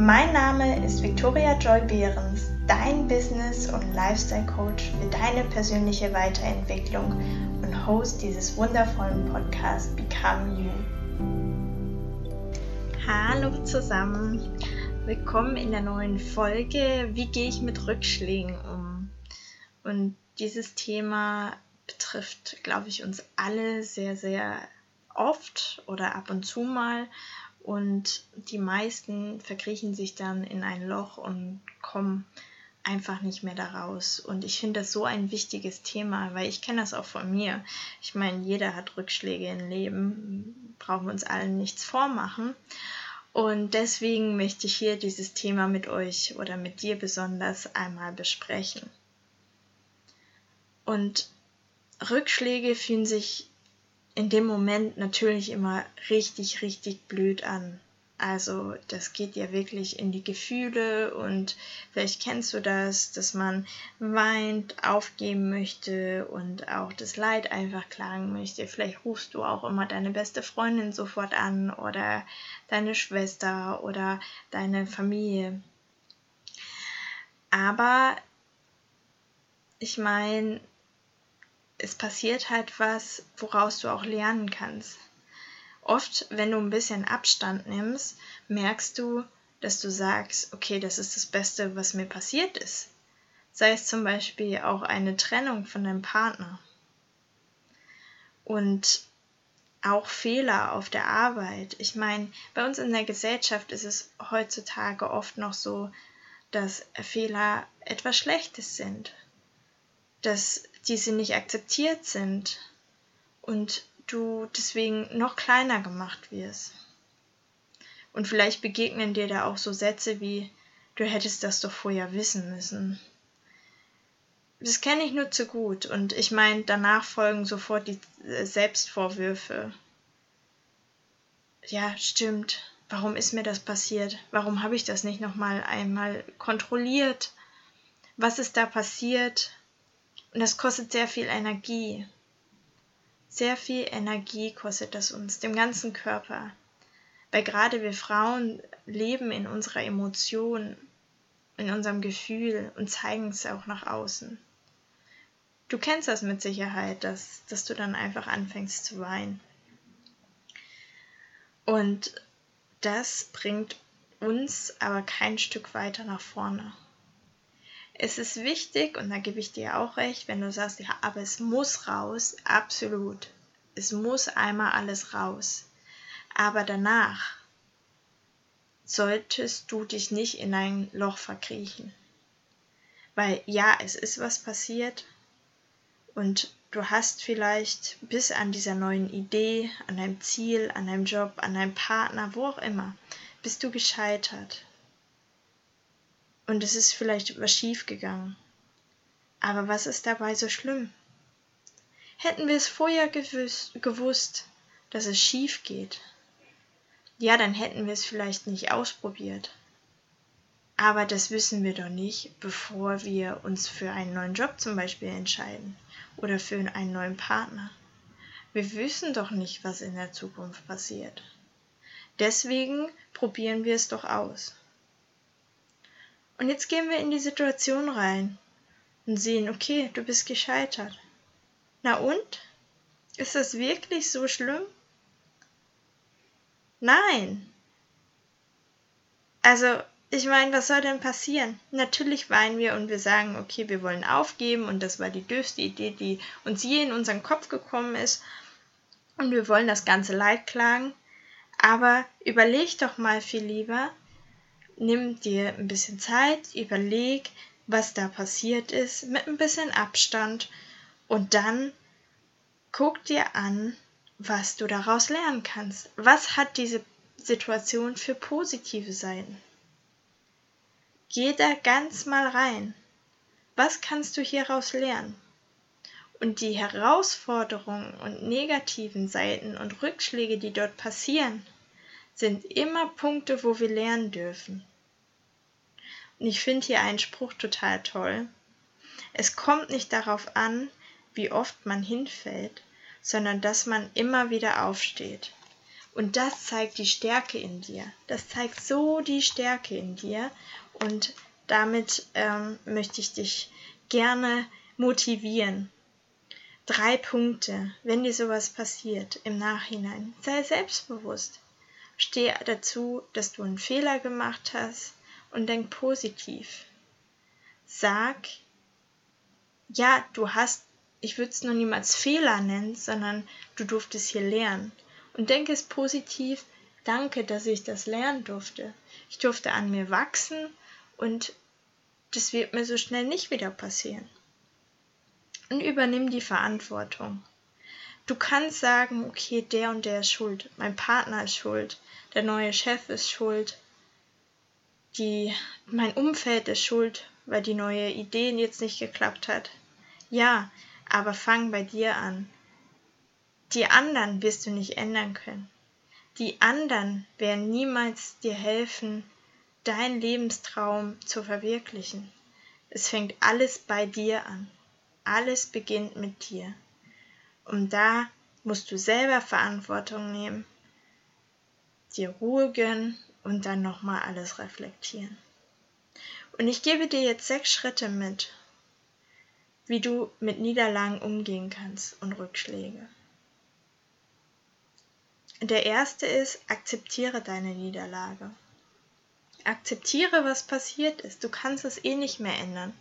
Mein Name ist Victoria Joy Behrens, dein Business- und Lifestyle-Coach für deine persönliche Weiterentwicklung und Host dieses wundervollen Podcasts Become You. Hallo zusammen, willkommen in der neuen Folge. Wie gehe ich mit Rückschlägen um? Und dieses Thema betrifft, glaube ich, uns alle sehr, sehr oft oder ab und zu mal und die meisten verkriechen sich dann in ein Loch und kommen einfach nicht mehr daraus. Und ich finde das so ein wichtiges Thema, weil ich kenne das auch von mir. Ich meine, jeder hat Rückschläge im Leben, brauchen wir uns allen nichts vormachen. Und deswegen möchte ich hier dieses Thema mit euch oder mit dir besonders einmal besprechen. Und Rückschläge fühlen sich in dem Moment natürlich immer richtig, richtig blöd an. Also das geht ja wirklich in die Gefühle und vielleicht kennst du das, dass man weint, aufgeben möchte und auch das Leid einfach klagen möchte. Vielleicht rufst du auch immer deine beste Freundin sofort an oder deine Schwester oder deine Familie. Aber ich meine, es passiert halt was, woraus du auch lernen kannst. Oft, wenn du ein bisschen Abstand nimmst, merkst du, dass du sagst, okay, das ist das Beste, was mir passiert ist. Sei es zum Beispiel auch eine Trennung von deinem Partner. Und auch Fehler auf der Arbeit. Ich meine, bei uns in der Gesellschaft ist es heutzutage oft noch so, dass Fehler etwas Schlechtes sind. Dass diese nicht akzeptiert sind und du deswegen noch kleiner gemacht wirst. Und vielleicht begegnen dir da auch so Sätze wie, du hättest das doch vorher wissen müssen. Das kenne ich nur zu gut und ich meine, danach folgen sofort die äh, Selbstvorwürfe. Ja, stimmt. Warum ist mir das passiert? Warum habe ich das nicht noch mal einmal kontrolliert? Was ist da passiert? Und das kostet sehr viel Energie. Sehr viel Energie kostet das uns, dem ganzen Körper. Weil gerade wir Frauen leben in unserer Emotion, in unserem Gefühl und zeigen es auch nach außen. Du kennst das mit Sicherheit, dass, dass du dann einfach anfängst zu weinen. Und das bringt uns aber kein Stück weiter nach vorne es ist wichtig, und da gebe ich dir auch recht, wenn du sagst, ja, aber es muss raus, absolut. Es muss einmal alles raus. Aber danach solltest du dich nicht in ein Loch verkriechen. Weil ja, es ist was passiert und du hast vielleicht bis an dieser neuen Idee, an deinem Ziel, an deinem Job, an deinem Partner, wo auch immer, bist du gescheitert und es ist vielleicht was schief gegangen. Aber was ist dabei so schlimm? Hätten wir es vorher gewusst, gewusst, dass es schief geht, ja, dann hätten wir es vielleicht nicht ausprobiert. Aber das wissen wir doch nicht, bevor wir uns für einen neuen Job zum Beispiel entscheiden oder für einen neuen Partner. Wir wissen doch nicht, was in der Zukunft passiert. Deswegen probieren wir es doch aus. Und jetzt gehen wir in die Situation rein und sehen, okay, du bist gescheitert. Na und? Ist das wirklich so schlimm? Nein. Also, ich meine, was soll denn passieren? Natürlich weinen wir und wir sagen, okay, wir wollen aufgeben und das war die dürfste Idee, die uns je in unseren Kopf gekommen ist und wir wollen das ganze Leid klagen. Aber überleg doch mal viel lieber, nimm dir ein bisschen Zeit, überleg, was da passiert ist, mit ein bisschen Abstand und dann guck dir an, was du daraus lernen kannst. Was hat diese Situation für positive Seiten? Geh da ganz mal rein. Was kannst du hieraus lernen? Und die Herausforderungen und negativen Seiten und Rückschläge, die dort passieren, sind immer Punkte, wo wir lernen dürfen. Und ich finde hier einen Spruch total toll. Es kommt nicht darauf an, wie oft man hinfällt, sondern dass man immer wieder aufsteht. Und das zeigt die Stärke in dir. Das zeigt so die Stärke in dir. Und damit ähm, möchte ich dich gerne motivieren. Drei Punkte, wenn dir sowas passiert im Nachhinein. Sei selbstbewusst. Steh dazu, dass du einen Fehler gemacht hast und denk positiv. Sag, ja, du hast, ich würde es noch niemals Fehler nennen, sondern du durftest hier lernen. Und denke es positiv, danke, dass ich das lernen durfte. Ich durfte an mir wachsen und das wird mir so schnell nicht wieder passieren. Und übernimm die Verantwortung. Du kannst sagen, okay, der und der ist schuld, mein Partner ist schuld, der neue Chef ist schuld, die, mein Umfeld ist schuld, weil die neue Idee jetzt nicht geklappt hat. Ja, aber fang bei dir an. Die anderen wirst du nicht ändern können. Die anderen werden niemals dir helfen, deinen Lebenstraum zu verwirklichen. Es fängt alles bei dir an. Alles beginnt mit dir. Und da musst du selber Verantwortung nehmen, dir Ruhe gönnen und dann nochmal alles reflektieren. Und ich gebe dir jetzt sechs Schritte mit, wie du mit Niederlagen umgehen kannst und Rückschläge. Der erste ist, akzeptiere deine Niederlage. Akzeptiere, was passiert ist. Du kannst es eh nicht mehr ändern.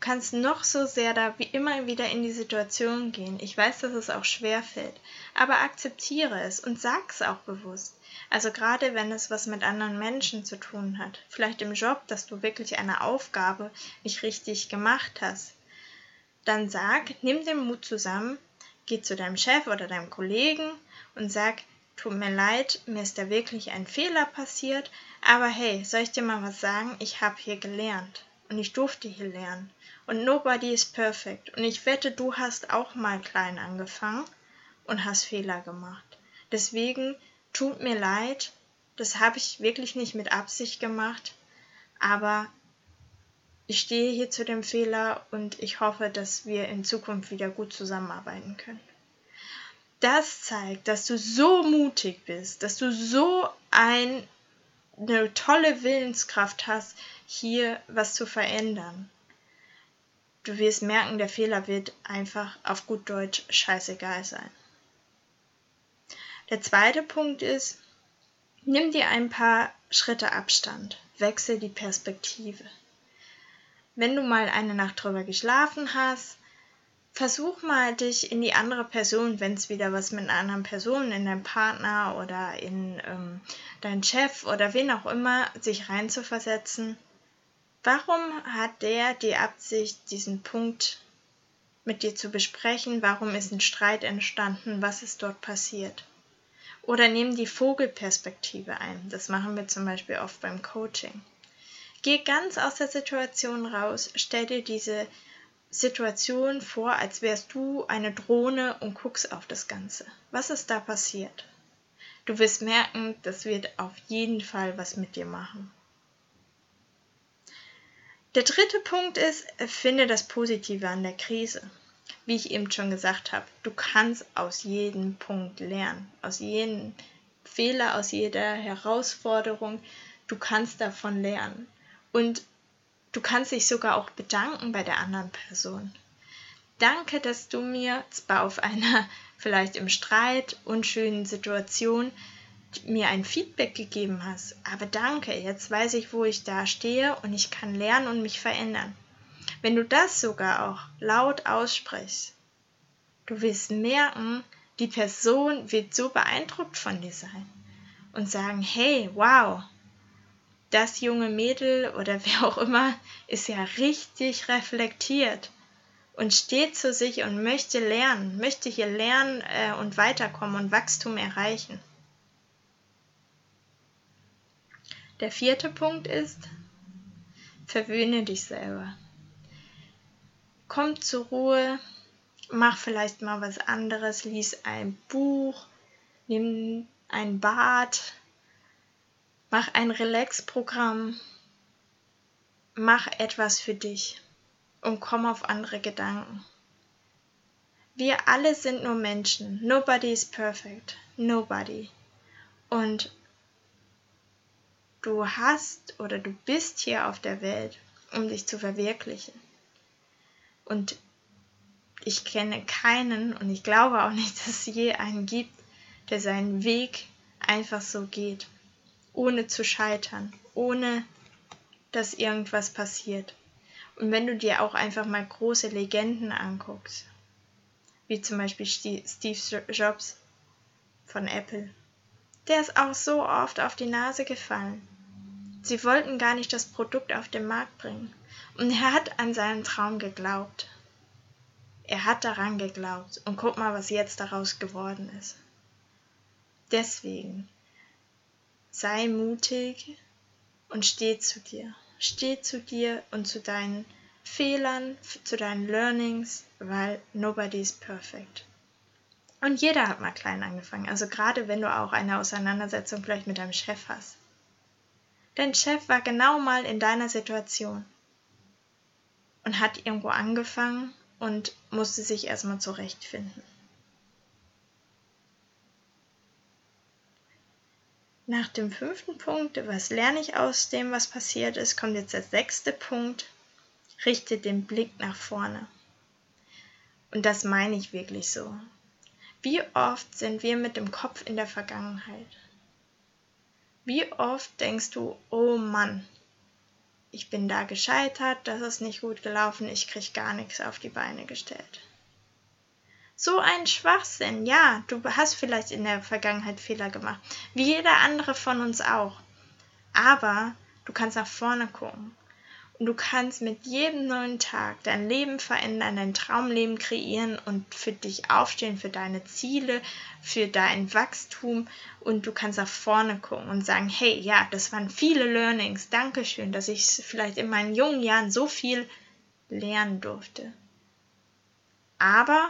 Du kannst noch so sehr da wie immer wieder in die Situation gehen. Ich weiß, dass es auch schwer fällt, aber akzeptiere es und sag es auch bewusst. Also gerade wenn es was mit anderen Menschen zu tun hat, vielleicht im Job, dass du wirklich eine Aufgabe nicht richtig gemacht hast, dann sag, nimm den Mut zusammen, geh zu deinem Chef oder deinem Kollegen und sag, tut mir leid, mir ist da wirklich ein Fehler passiert, aber hey, soll ich dir mal was sagen? Ich habe hier gelernt und ich durfte hier lernen. Und nobody is perfect. Und ich wette, du hast auch mal klein angefangen und hast Fehler gemacht. Deswegen tut mir leid, das habe ich wirklich nicht mit Absicht gemacht, aber ich stehe hier zu dem Fehler und ich hoffe, dass wir in Zukunft wieder gut zusammenarbeiten können. Das zeigt, dass du so mutig bist, dass du so ein, eine tolle Willenskraft hast, hier was zu verändern du wirst merken, der Fehler wird einfach auf gut Deutsch scheißegal sein. Der zweite Punkt ist, nimm dir ein paar Schritte Abstand, wechsel die Perspektive. Wenn du mal eine Nacht drüber geschlafen hast, versuch mal dich in die andere Person, wenn es wieder was mit einer anderen Person, in deinem Partner oder in ähm, deinen Chef oder wen auch immer, sich reinzuversetzen Warum hat der die Absicht, diesen Punkt mit dir zu besprechen? Warum ist ein Streit entstanden? Was ist dort passiert? Oder nimm die Vogelperspektive ein. Das machen wir zum Beispiel oft beim Coaching. Geh ganz aus der Situation raus, stell dir diese Situation vor, als wärst du eine Drohne und guckst auf das Ganze. Was ist da passiert? Du wirst merken, das wird auf jeden Fall was mit dir machen. Der dritte Punkt ist, finde das Positive an der Krise. Wie ich eben schon gesagt habe, du kannst aus jedem Punkt lernen, aus jedem Fehler, aus jeder Herausforderung, du kannst davon lernen. Und du kannst dich sogar auch bedanken bei der anderen Person. Danke, dass du mir zwar auf einer vielleicht im Streit unschönen Situation mir ein Feedback gegeben hast. Aber danke, jetzt weiß ich, wo ich da stehe und ich kann lernen und mich verändern. Wenn du das sogar auch laut aussprichst, du wirst merken, die Person wird so beeindruckt von dir sein und sagen, hey, wow, das junge Mädel oder wer auch immer ist ja richtig reflektiert und steht zu sich und möchte lernen, möchte hier lernen äh, und weiterkommen und Wachstum erreichen. Der vierte Punkt ist, verwöhne dich selber. Komm zur Ruhe, Mach vielleicht mal was anderes, lies ein Buch, nimm ein Bad, mach ein Relax-Programm, mach etwas für dich und komm auf andere Gedanken. Wir alle sind nur Menschen. Nobody is perfect. Nobody. Und du hast oder du bist hier auf der Welt, um dich zu verwirklichen. Und ich kenne keinen und ich glaube auch nicht, dass es je einen gibt, der seinen Weg einfach so geht, ohne zu scheitern, ohne dass irgendwas passiert. Und wenn du dir auch einfach mal große Legenden anguckst, wie zum Beispiel Steve Jobs von Apple. Der ist auch so oft auf die Nase gefallen. Sie wollten gar nicht das Produkt auf den Markt bringen. Und er hat an seinen Traum geglaubt. Er hat daran geglaubt. Und guck mal, was jetzt daraus geworden ist. Deswegen sei mutig und steh zu dir. Steh zu dir und zu deinen Fehlern, zu deinen Learnings, weil nobody is perfect. Und jeder hat mal klein angefangen, also gerade wenn du auch eine Auseinandersetzung vielleicht mit deinem Chef hast. Dein Chef war genau mal in deiner Situation und hat irgendwo angefangen und musste sich erstmal zurechtfinden. Nach dem fünften Punkt, was lerne ich aus dem, was passiert ist, kommt jetzt der sechste Punkt, richte den Blick nach vorne. Und das meine ich wirklich so. Wie oft sind wir mit dem Kopf in der Vergangenheit? Wie oft denkst du, oh Mann, ich bin da gescheitert, das ist nicht gut gelaufen, ich krieg gar nichts auf die Beine gestellt. So ein Schwachsinn, ja, du hast vielleicht in der Vergangenheit Fehler gemacht, wie jeder andere von uns auch. Aber du kannst nach vorne gucken du kannst mit jedem neuen Tag dein Leben verändern, dein Traumleben kreieren und für dich aufstehen, für deine Ziele, für dein Wachstum. Und du kannst nach vorne gucken und sagen, hey, ja, das waren viele Learnings. Dankeschön, dass ich vielleicht in meinen jungen Jahren so viel lernen durfte. Aber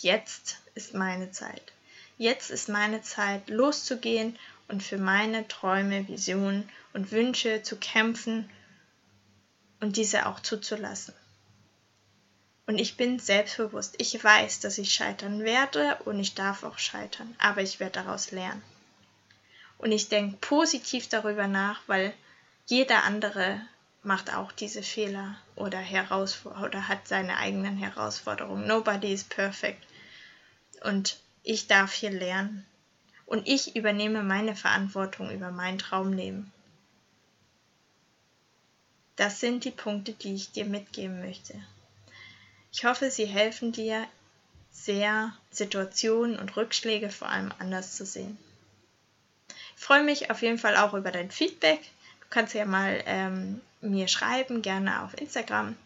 jetzt ist meine Zeit. Jetzt ist meine Zeit, loszugehen und für meine Träume, Visionen und Wünsche zu kämpfen und diese auch zuzulassen. Und ich bin selbstbewusst. Ich weiß, dass ich scheitern werde und ich darf auch scheitern, aber ich werde daraus lernen. Und ich denke positiv darüber nach, weil jeder andere macht auch diese Fehler oder, oder hat seine eigenen Herausforderungen. Nobody is perfect. Und ich darf hier lernen. Und ich übernehme meine Verantwortung über mein Traumleben. Das sind die Punkte, die ich dir mitgeben möchte. Ich hoffe, sie helfen dir sehr, Situationen und Rückschläge vor allem anders zu sehen. Ich freue mich auf jeden Fall auch über dein Feedback. Du kannst ja mal ähm, mir schreiben, gerne auf Instagram,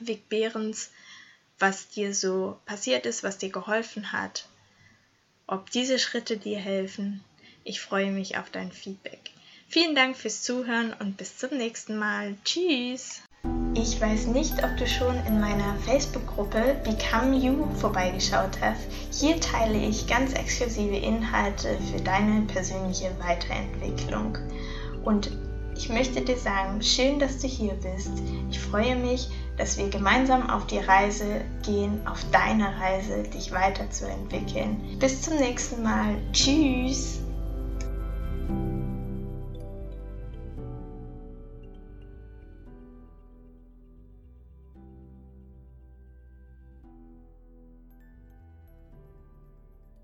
Vic Behrens, was dir so passiert ist, was dir geholfen hat, ob diese Schritte dir helfen. Ich freue mich auf dein Feedback. Vielen Dank fürs Zuhören und bis zum nächsten Mal. Tschüss! Ich weiß nicht, ob du schon in meiner Facebook-Gruppe Become You vorbeigeschaut hast. Hier teile ich ganz exklusive Inhalte für deine persönliche Weiterentwicklung. Und ich möchte dir sagen, schön, dass du hier bist. Ich freue mich, dass wir gemeinsam auf die Reise gehen, auf deine Reise, dich weiterzuentwickeln. Bis zum nächsten Mal. Tschüss!